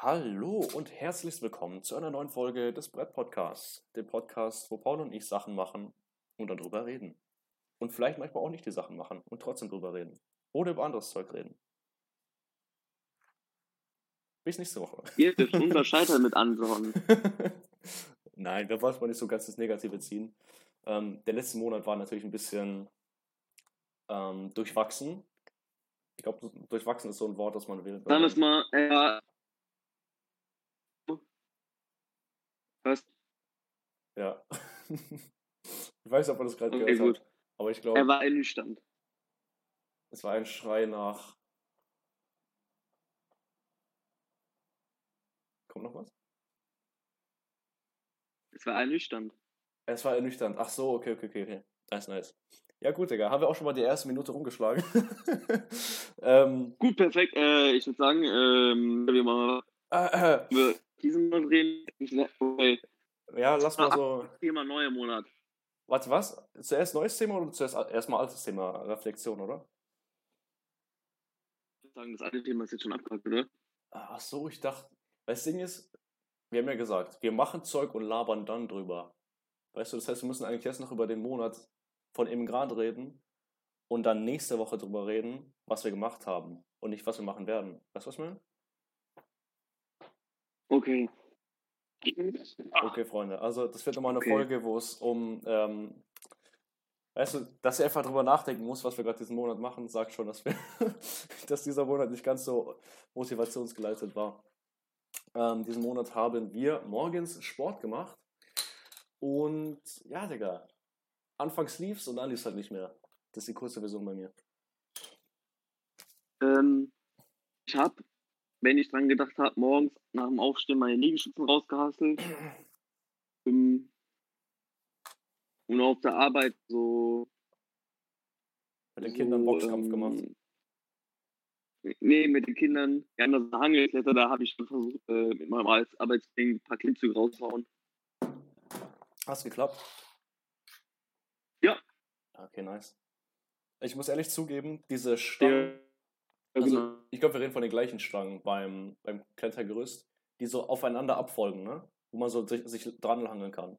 Hallo und herzlich willkommen zu einer neuen Folge des Brett Podcasts, dem Podcast, wo Paul und ich Sachen machen und dann drüber reden. Und vielleicht manchmal auch nicht die Sachen machen und trotzdem drüber reden. Oder über anderes Zeug reden. Bis nächste Woche. Ihr dürft unser Scheitern mit anschauen. Nein, da wollte man nicht so ganz das Negative ziehen. Ähm, der letzte Monat war natürlich ein bisschen ähm, durchwachsen. Ich glaube, durchwachsen ist so ein Wort, das man will. Sagen wir es mal, er Was? Ja. ich weiß nicht, ob man das gerade Okay, gehört gut. hat. Aber ich Er glaube, war ernüchternd. es war ein Schrei nach. Kommt noch was? Es war ernüchternd. Es war ernüchternd. Ach so, okay, okay, okay, okay. Nice, nice. Ja, gut, Digga. Haben wir auch schon mal die erste Minute rumgeschlagen. ähm, Gut, perfekt. Äh, ich würde sagen, ähm, wir mal äh, äh, diesen Monat reden. Ich- Okay. ja, lass mal so. Thema neuer Monat. Warte, was? Zuerst neues Thema oder zuerst erstmal altes Thema? Reflexion, oder? Ich würde sagen, das alte Thema ist jetzt schon abgehakt, oder? Ach so, ich dachte. Das Ding ist, wir haben ja gesagt, wir machen Zeug und labern dann drüber. Weißt du, das heißt, wir müssen eigentlich erst noch über den Monat von eben gerade reden und dann nächste Woche drüber reden, was wir gemacht haben und nicht, was wir machen werden. Weißt du, was ich meine? Okay. Okay, Freunde. Also, das wird nochmal eine Okay. Folge, wo es um, ähm, weißt du, dass ihr einfach drüber nachdenken muss, was wir gerade diesen Monat machen, sagt schon, dass wir, dass dieser Monat nicht ganz so motivationsgeleitet war. Ähm, diesen Monat haben wir morgens Sport gemacht und ja, Digga, anfangs lief's und dann lief's halt nicht mehr. Das ist die kurze Version bei mir. Ähm, ich habe, wenn ich dran gedacht habe, morgens nach dem Aufstehen meine Liegestützen rausgehasselt. Ähm, und auf der Arbeit so. Mit den Kindern so, Boxkampf ähm, gemacht. Nee, mit den Kindern. Ja, an der Hangelkletter, da habe ich schon versucht, äh, mit meinem Arbeits Arbeitskollegen ein paar Klimmzüge rauszuhauen. Hast geklappt? Ja. Okay, nice. Ich muss ehrlich zugeben, diese Stangen. Ja, Also, genau. ich glaube, wir reden von den gleichen Stangen beim, beim Klettergerüst, die so aufeinander abfolgen, ne? Wo man so sich, sich dranhangeln kann.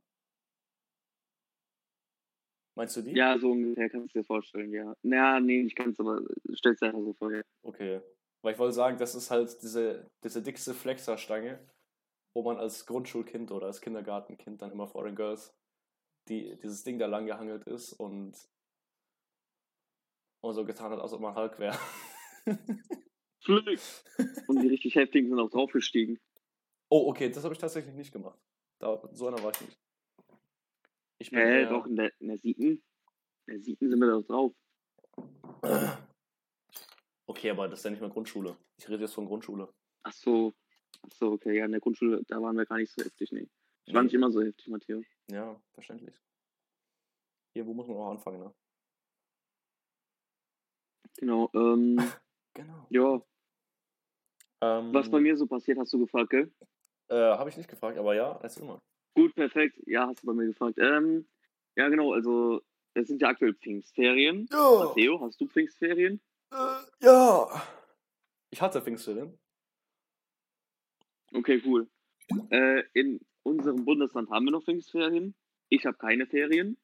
Meinst du die? Ja, so ungefähr kannst du dir vorstellen, ja. Na, nee, ich kann es, aber stell's dir einfach so vor, ja. Okay. Weil ich wollte sagen, das ist halt diese, diese dickste Flexerstange, wo man als Grundschulkind oder als Kindergartenkind dann immer vor den Girls die, dieses Ding da lang gehangelt ist und, und so getan hat, als ob man Hulk wäre. Flück! Und die richtig heftigen sind auch draufgestiegen. oh, okay, das habe ich tatsächlich nicht gemacht. Da, so einer war ich nicht. Ich bin Äh, eher- doch, in der, in der siebten. In der siebten sind wir doch drauf. Okay, aber das ist ja nicht mehr Grundschule. Ich rede jetzt von Grundschule. Ach so. Ach so, okay, ja, in der Grundschule, da waren wir gar nicht so heftig, nee. Ich war nicht immer so heftig, Matteo. Ja, verständlich. Hier, wo muss man auch anfangen, ne? Genau, ähm, Genau. ja. Ähm, Was bei mir so passiert, hast du gefragt, gell? Äh, Habe ich nicht gefragt, aber ja, erzähl mal. Gut, perfekt. Ja, hast du bei mir gefragt. Ähm, ja, genau, also, es sind ja aktuell Pfingstferien. Ja, Matteo, hast du Pfingstferien? äh, ja. Ich hatte Pfingstferien. Okay, cool. Äh, in unserem Bundesland haben wir noch Pfingstferien. Ich habe keine Ferien,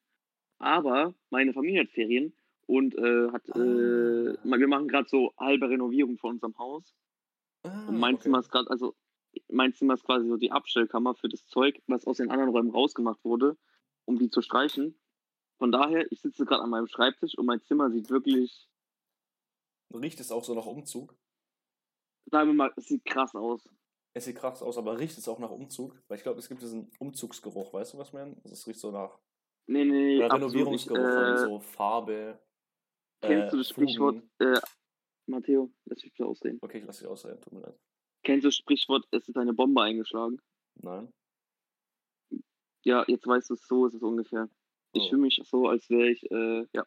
aber meine Familie hat Ferien und äh, hat, äh, Ah. wir machen gerade so halbe Renovierung von unserem Haus. Ah, Und mein okay. Zimmer ist gerade, also mein Zimmer ist quasi so die Abstellkammer für das Zeug, was aus den anderen Räumen rausgemacht wurde, um die zu streichen. Von daher, ich sitze gerade an meinem Schreibtisch und mein Zimmer sieht wirklich, Riecht es auch so nach Umzug? sagen wir mal, es sieht krass aus. Es sieht krass aus, aber riecht es auch nach Umzug? Weil ich glaube, es gibt diesen Umzugsgeruch, weißt du, was meine? Also Es riecht so nach Nee, nee, oder. Renovierungsgeruch, Äh, so Farbe. Kennst du äh, das Sprichwort, äh, Matteo, lass mich bitte ausreden. Okay, ich lasse dich ausreden, tut mir leid. Kennst du das Sprichwort, es ist eine Bombe eingeschlagen? Nein. Ja, jetzt weißt du es, so ist es ungefähr. Ich Oh. fühle mich so, als wäre ich, äh, ja.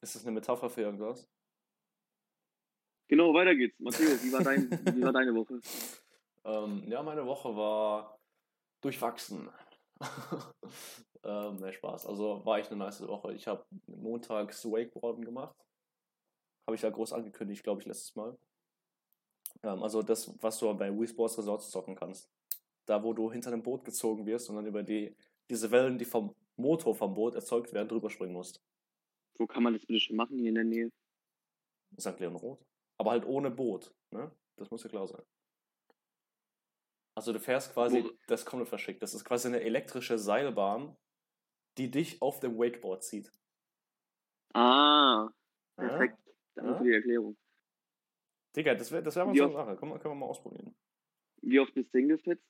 Ist das eine Metapher für irgendwas? Genau, weiter geht's. Matteo, wie war, dein, wie war deine Woche? Ähm, ja, meine Woche war durchwachsen. ähm, ne, Spaß. Also war echt eine nice Woche. Ich habe montags Wakeboarden gemacht. Habe ich ja groß angekündigt, glaube ich, letztes Mal. Ähm, also das, was du bei Wii Sports Resorts zocken kannst. Da, wo du hinter einem Boot gezogen wirst und dann über die, diese Wellen, die vom Motor vom Boot erzeugt werden, drüber springen musst. Wo kann man das bitte schon machen hier in der Nähe? St. Leon Roth. Aber halt ohne Boot. Ne? Das muss ja klar sein. Also du fährst quasi, Wo- das komplett verschickt. Das ist quasi eine elektrische Seilbahn, die dich auf dem Wakeboard zieht. Ah, Ja? perfekt. Danke Ja? für die Erklärung. Digga, das wäre das wär mal so eine Sache. Können wir, können wir mal ausprobieren. Wie oft bist du hingefetzt?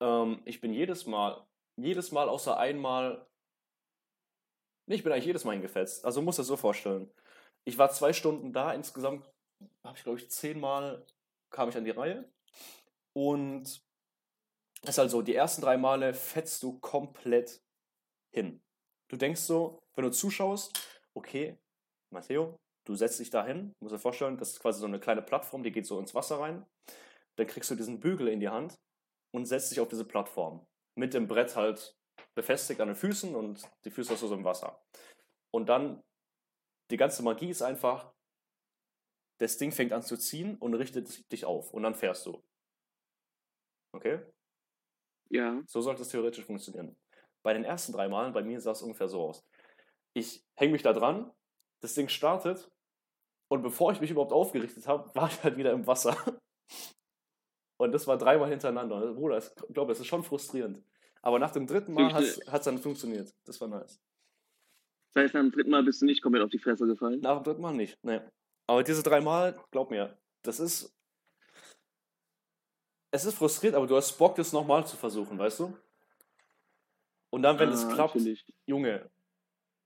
Ähm, ich bin jedes Mal, jedes Mal außer einmal. Nee, ich bin eigentlich jedes Mal hingefetzt. Also muss das so vorstellen. Ich war zwei Stunden da, insgesamt habe ich, glaube ich, zehnmal kam ich an die Reihe. Und es ist halt so, die ersten drei Male fetzt du komplett hin. Du denkst so, wenn du zuschaust, okay, Matteo, du setzt dich da hin, musst dir vorstellen, das ist quasi so eine kleine Plattform, die geht so ins Wasser rein. Dann kriegst du diesen Bügel in die Hand und setzt dich auf diese Plattform. Mit dem Brett halt befestigt an den Füßen und die Füße hast du so im Wasser. Und dann, die ganze Magie ist einfach, das Ding fängt an zu ziehen und richtet dich auf und dann fährst du. Okay? Ja. So sollte es theoretisch funktionieren. Bei den ersten drei Malen, bei mir sah es ungefähr so aus. Ich hänge mich da dran, das Ding startet und bevor ich mich überhaupt aufgerichtet habe, war ich halt wieder im Wasser. Und das war dreimal hintereinander. Bruder, ich glaube, es ist schon frustrierend. Aber nach dem dritten Mal hat es dann funktioniert. Das war nice. Das heißt, am dritten Mal bist du nicht komplett auf die Fresse gefallen. Nach dem dritten Mal nicht. Nee. Aber diese drei Mal, glaub mir, das ist. Es ist frustrierend, aber du hast Bock, das nochmal zu versuchen, weißt du? Und dann, wenn es Ah, klappt, natürlich. Junge,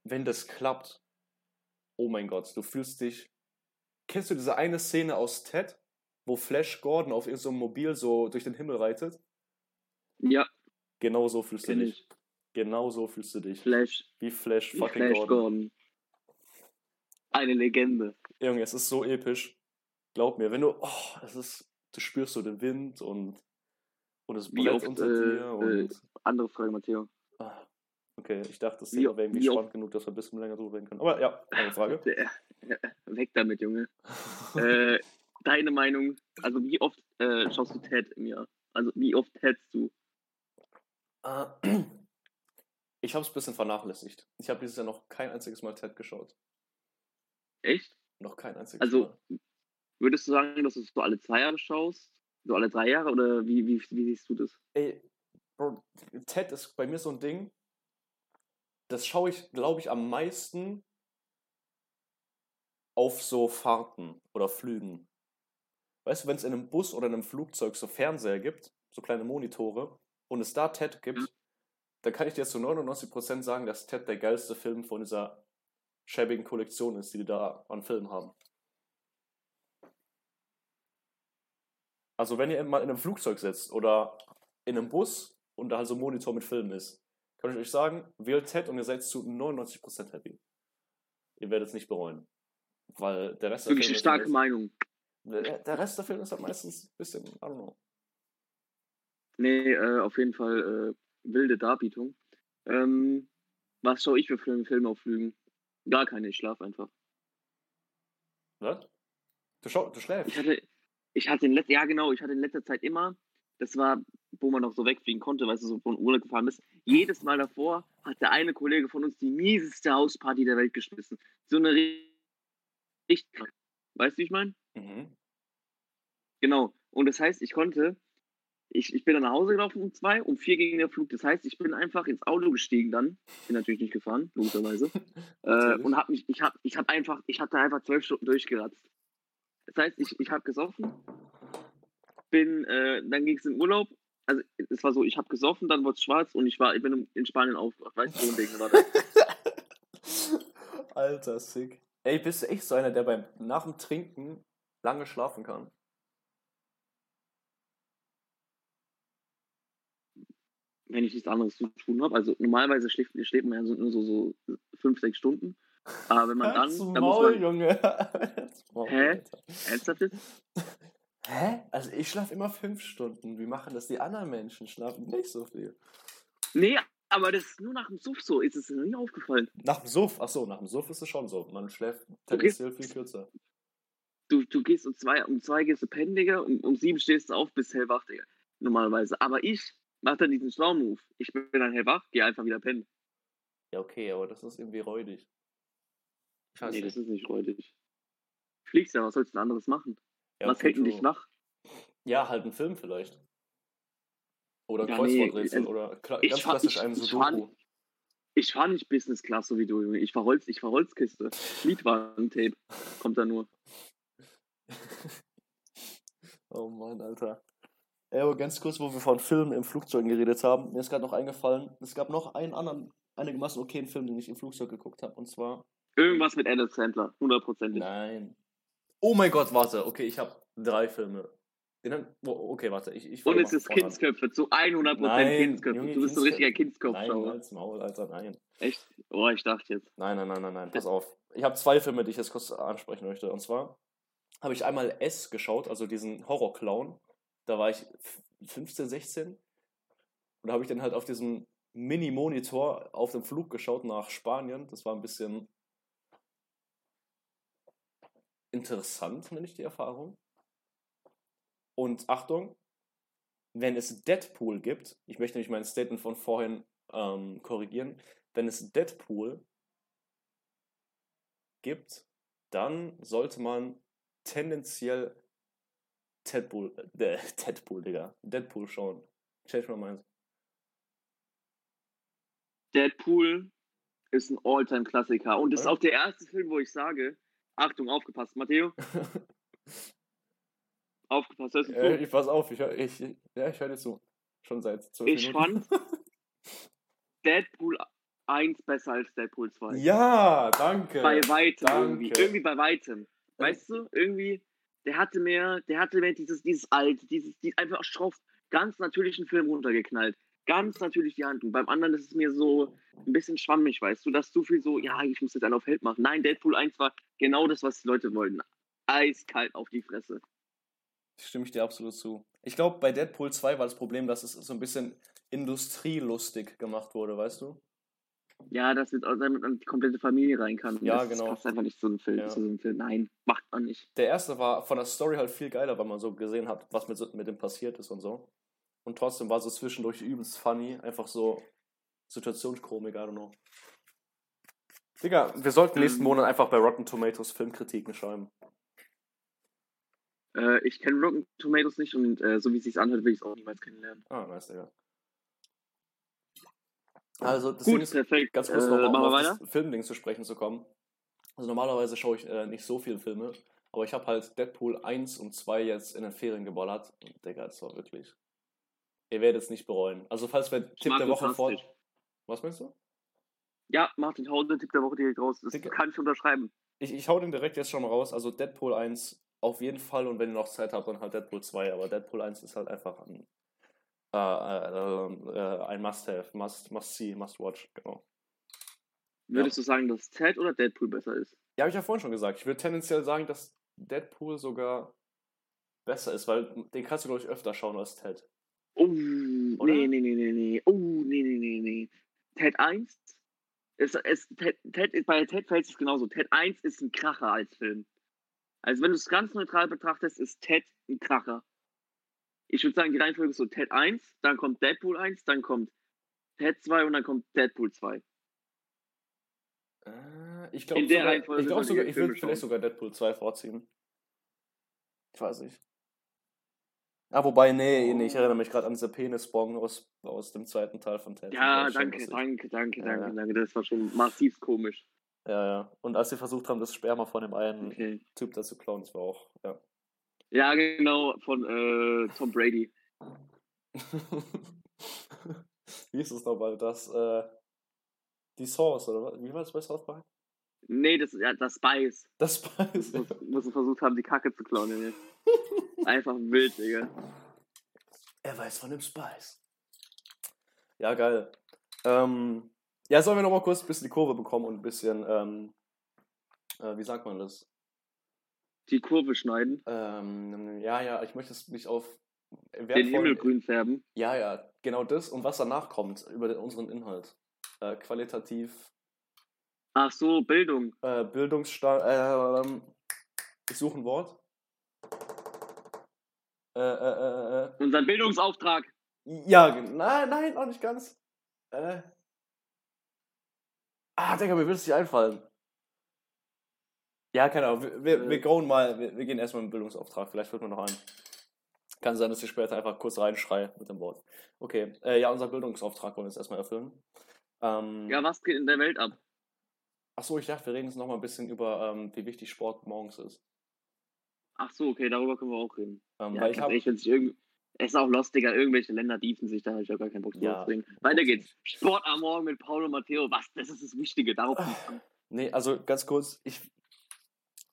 wenn das klappt, oh mein Gott, du fühlst dich. Kennst du diese eine Szene aus Ted, wo Flash Gordon auf irgendeinem so Mobil so durch den Himmel reitet? Ja, Genau so fühlst du kenn dich. ich. Genau so fühlst du dich. Flash, Wie Flash fucking Flash Gordon. Gordon. Eine Legende. Junge, es ist so episch. Glaub mir, wenn du, oh, es ist, du spürst so den Wind und, und das Brett oft, unter äh, dir äh, und, Andere Frage, Matteo. Ah, okay, ich dachte, das Thema wäre irgendwie wie oft- spannend genug, dass wir ein bisschen länger drüber reden können. Aber ja, eine Frage. Weg damit, Junge. äh, deine Meinung, also wie oft äh, schaust du Ted im Jahr? Also wie oft tätst du? Äh, Ich habe es ein bisschen vernachlässigt. Ich habe dieses Jahr noch kein einziges Mal Ted geschaut. Echt? Noch kein einziges Also- Mal. Würdest du sagen, dass du es so alle zwei Jahre schaust? So alle drei Jahre? Oder wie, wie, wie siehst du das? Ey, Bro, Ted ist bei mir so ein Ding, das schaue ich, glaube ich, am meisten auf so Fahrten oder Flügen. Weißt du, wenn es in einem Bus oder in einem Flugzeug so Fernseher gibt, so kleine Monitore, und es da Ted gibt, Ja. dann kann ich dir zu 99% sagen, dass Ted der geilste Film von dieser schäbigen Kollektion ist, die die da an Filmen haben. Also wenn ihr mal in einem Flugzeug sitzt oder in einem Bus und da halt so ein Monitor mit Filmen ist, kann ich euch sagen, wählt Ted und ihr seid zu 99% happy. Ihr werdet es nicht bereuen. Weil der Rest Wirklich der eine Film starke ist Meinung. der, der Rest der Film ist halt meistens ein bisschen, I don't know. Nee, äh, auf jeden Fall äh, wilde Darbietung. Ähm, was schaue ich für Filme, Filme auf Flügen? Gar keine, ich schlafe einfach. Was? Du, schau, du schläfst. Ich hatte, ich hatte in letzter, ja genau, ich hatte in letzter Zeit immer, das war, wo man noch so wegfliegen konnte, weißt du, so von Urlaub gefahren bist. Jedes Mal davor hat der eine Kollege von uns die mieseste Hausparty der Welt geschmissen. So eine ri- richtig, weißt du, wie ich meine? Mhm. Genau. Und das heißt, ich konnte, ich, ich bin dann nach Hause gelaufen um zwei, um vier ging der Flug. Das heißt, ich bin einfach ins Auto gestiegen dann. Bin natürlich nicht gefahren, logischerweise. äh, und hab mich, ich hab, ich hab einfach, ich hatte einfach zwölf Stunden durchgeratzt. Das heißt, ich, ich habe gesoffen, bin, äh, dann ging es in Urlaub. Also es war so, ich habe gesoffen, dann wurde es schwarz und ich war, ich bin in Spanien aufgewacht. Weißt du, so ein Ding war das. Alter, sick. Ey, bist du echt so einer, der beim nach dem Trinken lange schlafen kann? wenn ich nichts anderes zu tun habe. Also normalerweise schläft, schläft man ja so, nur so, so fünf, sechs Stunden. Aber wenn man dann, Halt's dann muss Maul, man, Junge. Maul, Hä? Ernsthaft jetzt? Hä? Also ich schlafe immer fünf Stunden. Wie machen das die anderen Menschen? Schlafen nicht so viel. Nee, aber das ist nur nach dem Suff so. Ist es dir noch nie aufgefallen? Nach dem Suff, achso, nach dem Suff ist es schon so. Man schläft tendenziell viel kürzer. Du, du gehst um zwei, um zwei gehst du pennen, Digga, um, um sieben stehst du auf, bist hellwach, Digga. Normalerweise. Aber ich mach dann diesen Schlaumove. Ich bin dann hellwach, geh einfach wieder pennen. Ja, okay, aber das ist irgendwie räudig. Nee, das ist nicht räudig. Fliegst ja, was sollst du denn anderes machen? Ja, was hält denn dich wach? Ja, halt ein Film vielleicht. Oder Ja, Kreuzworträtsel nee, oder kla ich ganz fahr- klassisch ich- ein Sudoku. Ich fahre nicht Business Class so wie du, Junge. Ich fahr Holz, ich fahr Holzkiste. Mietwagen-Tape. Kommt da nur. Oh Mann, Alter. Ey, aber ganz kurz, wo wir von Filmen im Flugzeug geredet haben, mir ist gerade noch eingefallen, es gab noch einen anderen, einigermaßen okayen Film, den ich im Flugzeug geguckt habe, und zwar. Irgendwas mit Adam Sandler. Hundertprozentig. Nein. Oh mein Gott, warte, okay, ich habe drei Filme. Oh, okay, warte, ich, ich Und es ist. Kindsköpfe. Zu 100% Nein, Kindsköpfe. Junge, du bist so ein richtiger Nein, Kindskopfschauer. als Maul, Alter, nein. Echt? Oh, ich dachte jetzt. Nein, nein, nein, nein, nein, pass auf. Ich habe zwei Filme, die ich jetzt kurz ansprechen möchte. Und zwar habe ich einmal S geschaut, also diesen Horror-Clown. Da war ich f- 15, 16. Und da habe ich dann halt auf diesem Mini-Monitor auf dem Flug geschaut nach Spanien. Das war ein bisschen interessant, nenne ich die Erfahrung. Und Achtung, wenn es Deadpool gibt, ich möchte nämlich mein Statement von vorhin ähm, korrigieren, wenn es Deadpool gibt, dann sollte man tendenziell Deadpool, äh, Deadpool, Digga, Deadpool schauen. Change my mind. Deadpool ist ein All-Time-Klassiker. Und das ist auch der erste Film, wo ich sage, Achtung, aufgepasst, Matteo, aufgepasst, hörst du äh, zu? ich pass auf, ich, ich, ja, ich höre dir zu. Schon seit zwölf Ich Minuten. Deadpool 1 besser als Deadpool 2. ja, danke. Bei weitem Danke. irgendwie. Irgendwie bei weitem. Weißt du, irgendwie, der hatte mehr, der hatte mehr dieses, dieses alte, dieses, die, einfach schroff, ganz natürlichen Film runtergeknallt. Ganz natürlich die Handlung. Beim anderen ist es mir so ein bisschen schwammig, weißt du, dass zu viel so, ja, ich muss jetzt einen auf Held machen. Nein, Deadpool 1 war genau das, was die Leute wollten. Eiskalt auf die Fresse. Stimme ich dir absolut zu. Ich glaube, bei Deadpool 2 war das Problem, dass es so ein bisschen industrielustig gemacht wurde, weißt du? Ja, dass mit, damit man die komplette Familie rein kann. Ja, das genau. passt einfach nicht zu einem Film. Ja. Film. Nein, macht man nicht. Der erste war von der Story halt viel geiler, weil man so gesehen hat, was mit, mit dem passiert ist und so. Und trotzdem war so zwischendurch übelst funny, einfach so Situationskomik, I don't know. Digga, wir sollten nächsten Ähm. Monat einfach bei Rotten Tomatoes Filmkritiken schreiben. Äh, ich kenne Rotten Tomatoes nicht und äh, so wie es sich anhört, will ich es auch niemals kennenlernen. Ah, nice, Digga. Also, das Ding Gut, ist, perfekt. ganz kurz äh, noch, um machen wir auf das Filmding zu sprechen zu kommen. Also normalerweise schaue ich äh, nicht so viele Filme, aber ich habe halt Deadpool 1 und 2 jetzt in den Ferien geballert. Und Digga, das war wirklich. Ihr werdet es nicht bereuen. Also falls wir Tipp der Martin Woche vor. Was meinst du? Ja, Martin Hause, Tipp der Woche direkt raus. Das Dicke. kann ich unterschreiben. Ich, ich hau den direkt jetzt schon mal raus. Also Deadpool 1 auf jeden Fall und wenn ihr noch Zeit habt, dann halt Deadpool 2. Aber Deadpool 1 ist halt einfach ein, äh, äh, äh, ein Must-Have, Must, Must-See, Must-Watch, genau. Würdest du sagen, dass Ted oder Deadpool besser ist? Ja, habe ich ja vorhin schon gesagt. Ich würde tendenziell sagen, dass Deadpool sogar besser ist, weil den kannst du, glaube ich, öfter schauen als Ted. Oh, Oder? nee, nee, nee, nee, nee. Oh, nee, nee, nee, nee. Ted 1 ist, ist Ted, Ted, ist- bei Ted fällt es genauso. Ted 1 ist ein Kracher als Film. Also wenn du es ganz neutral betrachtest, ist Ted ein Kracher. Ich würde sagen, die Reihenfolge ist so Ted 1, dann kommt Deadpool 1, dann kommt Ted 2 und dann kommt Deadpool 2. Äh, ich glaube ich, glaub sogar, ich würde vielleicht sogar Deadpool 2 vorziehen. Ich weiß nicht. Ah, wobei, nee, nee, ich erinnere mich gerade an diese Penisbong aus, aus dem zweiten Teil von Ted. Ja, war schon danke, danke, danke, Ja, danke, ja. danke. Das war schon massiv komisch. Ja, ja. Und als sie versucht haben, das Sperma von dem einen Okay. Typ da zu klauen, das war auch, ja. Ja, genau, von äh, Tom Brady. Wie ist es nochmal? Das, äh, die Sauce, oder was? Wie war das bei South Park? Nee, das ist ja das Spice. Das Spice. Wo, wo sie versucht haben, die Kacke zu klauen, Junge. Einfach wild, Digga. Er weiß von dem Spice. Ja, geil. Ähm, ja, sollen wir nochmal kurz ein bisschen die Kurve bekommen und ein bisschen, ähm, äh, wie sagt man das? Die Kurve schneiden, Ähm, ja, ja, ich möchte es nicht auf den Himmel grün färben. Ja, ja, genau das und was danach kommt über den, unseren Inhalt. Äh, qualitativ, Ach so, Bildung. äh, Bildungsstand, äh, ähm, ich suche ein Wort. Äh, äh, äh, äh. Unseren Bildungsauftrag. Ja, nein, nein, auch nicht ganz. Äh. Ah, Digga, mir wird es nicht einfallen. Ja, keine Ahnung. Wir, wir, wir, Äh. gehen mal, wir, wir gehen erstmal im Bildungsauftrag. Vielleicht wird mir noch ein. Kann sein, dass ich später einfach kurz reinschreie mit dem Wort. Okay, äh, ja, unser Bildungsauftrag wollen wir jetzt erstmal erfüllen. Ähm, Ja, was geht in der Welt ab? Achso, ich dachte, wir reden jetzt noch mal ein bisschen über, ähm, wie wichtig Sport morgens ist. Ach so, okay, darüber können wir auch reden. Ähm, Ja, weil ich habe ehrlich, wenn sich irgend... Es ist auch lost, Digga. Irgendwelche Länder diefen sich, da habe ich auch gar keinen Bock drauf Ja. zu reden. Weiter geht's. Sport am Morgen mit und Matteo. Was? Das ist das Wichtige. Darauf Ah. Nee, also ganz kurz, ich,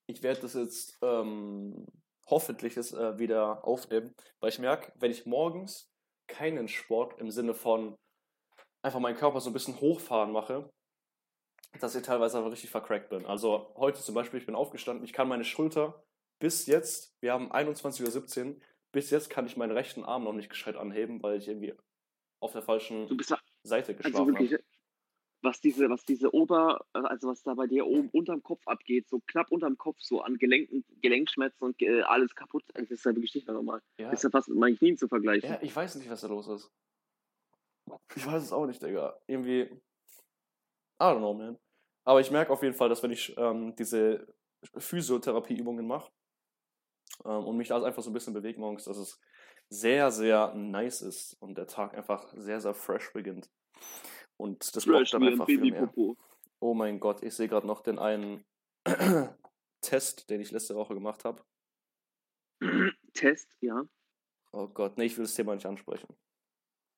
ich werde das jetzt ähm, hoffentlich das, äh, wieder aufnehmen, weil ich merke, wenn ich morgens keinen Sport im Sinne von einfach meinen Körper so ein bisschen hochfahren mache, dass ich teilweise einfach richtig vercrackt bin. Also heute zum Beispiel, ich bin aufgestanden, ich kann meine Schulter bis jetzt, wir haben 21.17 Uhr, bis jetzt kann ich meinen rechten Arm noch nicht gescheit anheben, weil ich irgendwie auf der falschen ja Seite also geschlafen wirklich, habe. was diese, was diese Ober, also was da bei dir oben unterm Kopf abgeht, so knapp unterm Kopf, so an Gelenken, Gelenkschmerzen und äh, alles kaputt, das ist ja wirklich nicht mehr normal. Ja. Das ist ja fast mit meinen Knien zu vergleichen. Ja, ich weiß nicht, was da los ist. Ich weiß es auch nicht, Digga. Irgendwie. I don't know, man. Aber ich merke auf jeden Fall, dass wenn ich ähm, diese Physiotherapieübungen mache ähm, und mich da einfach so ein bisschen bewege morgens, dass es sehr, sehr nice ist und der Tag einfach sehr, sehr fresh beginnt. Und das braucht Fresh dann wie ein einfach viel mehr. Oh mein Gott, ich sehe gerade noch den einen Test, den ich letzte Woche gemacht habe. Test, ja. Oh Gott, nee, ich will das Thema nicht ansprechen.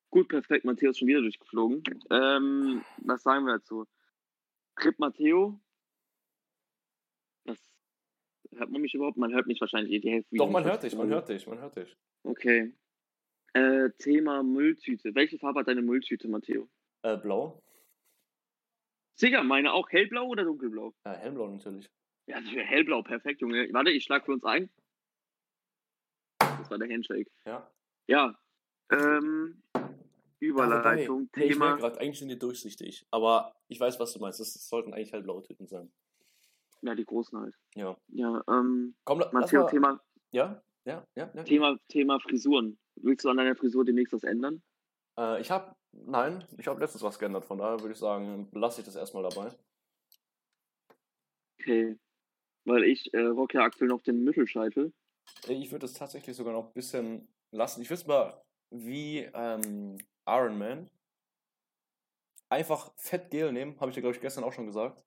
Gut, perfekt. Matteo ist schon wieder durchgeflogen. Ähm, was sagen wir dazu? Rip Matteo. Was hört man mich überhaupt? Man hört mich wahrscheinlich eh die Hälfte. Doch, man hört dich, man hört dich, man hört dich. Okay. Äh, Thema Mülltüte. Welche Farbe hat deine Mülltüte, Matteo? Äh, blau? Sicher, meine auch hellblau oder dunkelblau? Ja, hellblau natürlich. Ja, hellblau, perfekt, Junge. Warte, ich schlag für uns ein. Das war der Handshake. Ja. Ja. Ähm, Überleitung, Nee, ich Thema. merke gerade, eigentlich sind die durchsichtig. Aber ich weiß, was du meinst. Das sollten eigentlich halt blaue Tüten sein. Ja, die großen halt. Ja. Ja, ähm, Komm, Matteo, mal. Thema, Ja, ja, ja. ja. Thema, Thema Frisuren. Willst du an deiner Frisur demnächst was ändern? Äh, ich habe, nein, ich habe letztens was geändert. Von daher würde ich sagen, lasse ich das erstmal dabei. Okay. Weil ich äh, rock ja aktuell noch den Mittelscheitel. Äh, Ich würde es tatsächlich sogar noch ein bisschen lassen. Ich würde mal wie ähm, Iron Man einfach fett Gel nehmen, habe ich dir, glaube ich, gestern auch schon gesagt.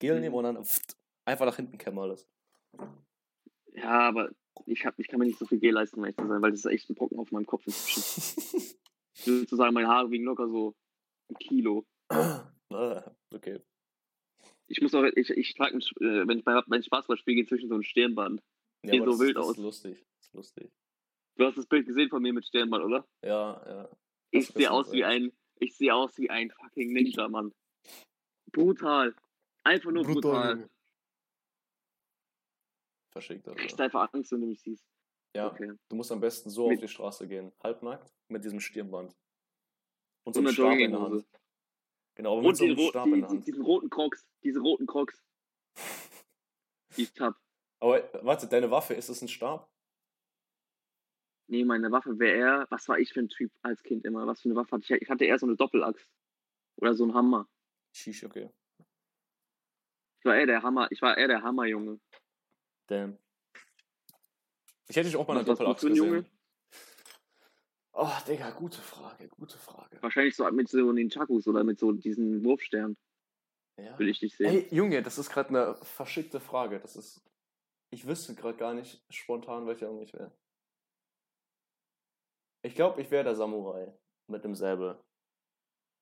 Gel Mhm. nehmen und dann pft, einfach nach hinten kämmen alles. Ja, aber ich, hab, ich kann mir nicht so viel Gel leisten, um ehrlich zu sein, weil das ist echt ein Brocken auf meinem Kopf inzwischen. Ich würde so sagen, meine Haare wiegen locker so ein Kilo. Äh, okay. Ich muss auch, ich, ich trage, äh, wenn ich bei, Basketball spiele, geht zwischen so ein Stirnband. Ja, Sieht aber so das, wild das aus. ist lustig. Das ist lustig. Du hast das Bild gesehen von mir mit Stirnband, oder? Ja, ja. Ich sehe aus wie ein, ich sehe aus wie ein fucking Ninja, Mann. Brutal. Einfach nur brutal. Verschickt, Du kriegst einfach Angst, wenn du mich siehst. Ja, Okay. du musst am besten so auf Mit- die Straße gehen. Halbnackt, mit diesem Stirnband. Und so einem Stab in der. Hand. Genau, aber mit Und so die, einem Stab die, in der die, Hand. diesen roten Crocs. Diese roten Crocs. Die ist top. Aber warte, deine Waffe, ist es ein Stab? Nee, meine Waffe wäre eher, was war ich für ein Typ als Kind immer? Was für eine Waffe hatte ich? Ich hatte eher so eine Doppelaxt. Oder so ein Hammer. Sheesh, okay. Ich war eher der Hammer, ich war eher der Hammerjunge. Damn. Ich hätte dich auch mal eine für ein gesehen. Junge? Oh, Digga, gute Frage, gute Frage. Wahrscheinlich so mit so den Chakus oder mit so diesen Wurfstern Ja. will ich dich sehen. Ey, Junge, das ist gerade eine verschickte Frage. Das ist. Ich wüsste gerade gar nicht spontan, welcher Junge ich wäre. Ich glaube, ich wäre der Samurai mit dem Säbel.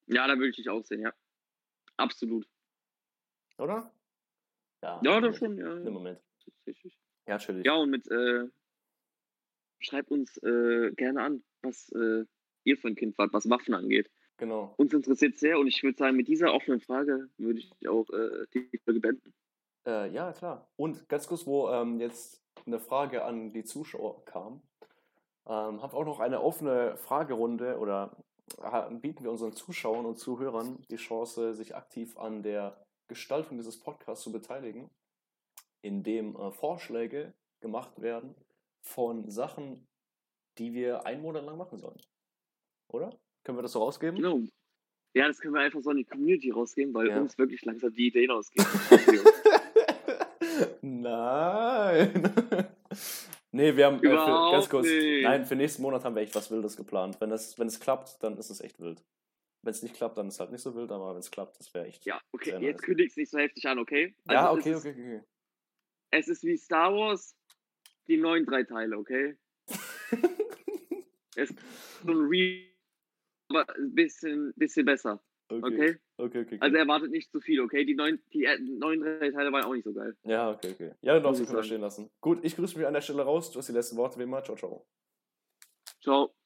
Ja, da würde ich dich auch sehen, ja. Absolut. Oder? Ja, Ja, Moment. schon, ja. Im Moment. Richtig. Ja, natürlich. Ja, und mit, äh, schreibt uns äh, gerne an, was äh, ihr für ein Kind wart, was Waffen angeht. Genau. Uns interessiert sehr und ich würde sagen, mit dieser offenen Frage würde ich auch äh, die Folge beenden. Äh, ja, klar. Und ganz kurz, wo ähm, jetzt eine Frage an die Zuschauer kam, ähm, haben wir auch noch eine offene Fragerunde oder ha- bieten wir unseren Zuschauern und Zuhörern die Chance, sich aktiv an der Gestaltung dieses Podcasts zu beteiligen, indem äh, Vorschläge gemacht werden von Sachen, die wir einen Monat lang machen sollen. Oder? Können wir das so rausgeben? Genau. Ja, das können wir einfach so an die Community rausgeben, weil Ja. uns wirklich langsam die Ideen ausgehen. Nein. nee, wir haben äh, für, ganz kurz. nicht. Nein, für nächsten Monat haben wir echt was Wildes geplant. Wenn es, wenn es klappt, dann ist es echt wild. Wenn es nicht klappt, dann ist es halt nicht so wild, aber wenn es klappt, das wäre echt. ja, okay, jetzt nice. kündigst du nicht so heftig an, okay? ja Also okay, es ist, okay, okay. Es ist wie Star Wars, die neuen drei Teile, okay? es ist so ein Re aber ein bisschen, bisschen besser, Okay, okay? okay, okay. Also erwartet nicht zu viel, okay? Die neuen, die äh, neuen drei Teile waren auch nicht so geil. ja, okay, okay. Ja, doch, ich können wir sagen. stehen lassen. Gut, ich grüße mich an der Stelle raus. Du hast die letzten Worte wie immer. Ciao, ciao. Ciao.